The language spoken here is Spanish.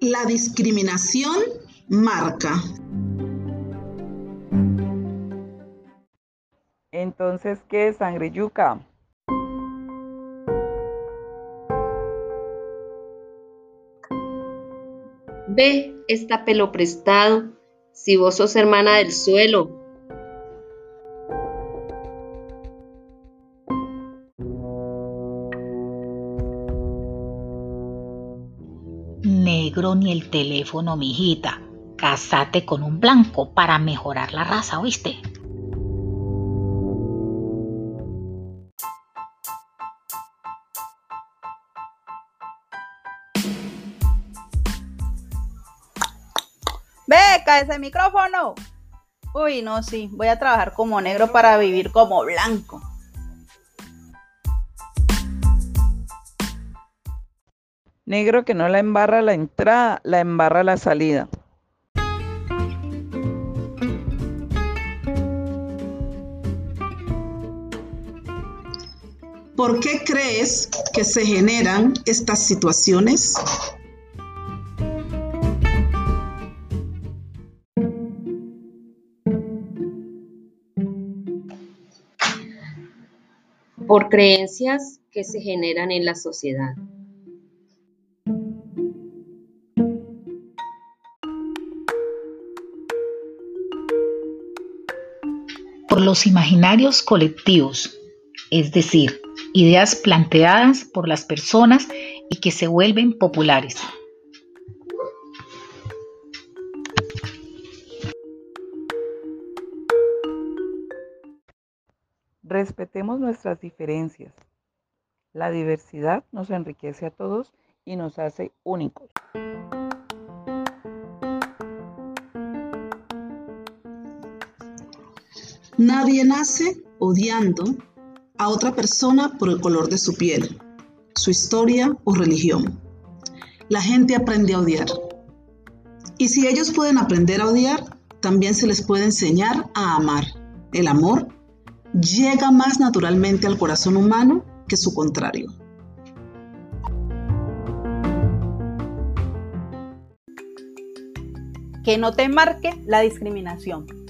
La discriminación marca. Entonces, ¿qué es sangre yuca? Ve, está pelo prestado, si vos sos hermana del suelo. Negro ni el teléfono, mijita. Casate con un blanco para mejorar la raza, ¿oíste? Beca, ese micrófono. Uy, no, sí, voy a trabajar como negro para vivir como blanco. Negro que no la embarra la entrada, la embarra la salida. ¿Por qué crees que se generan estas situaciones? por creencias que se generan en la sociedad. Por los imaginarios colectivos, es decir, ideas planteadas por las personas y que se vuelven populares. Respetemos nuestras diferencias. La diversidad nos enriquece a todos y nos hace únicos. Nadie nace odiando a otra persona por el color de su piel, su historia o religión. La gente aprende a odiar. Y si ellos pueden aprender a odiar, también se les puede enseñar a amar. El amor llega más naturalmente al corazón humano que su contrario. Que no te marque la discriminación.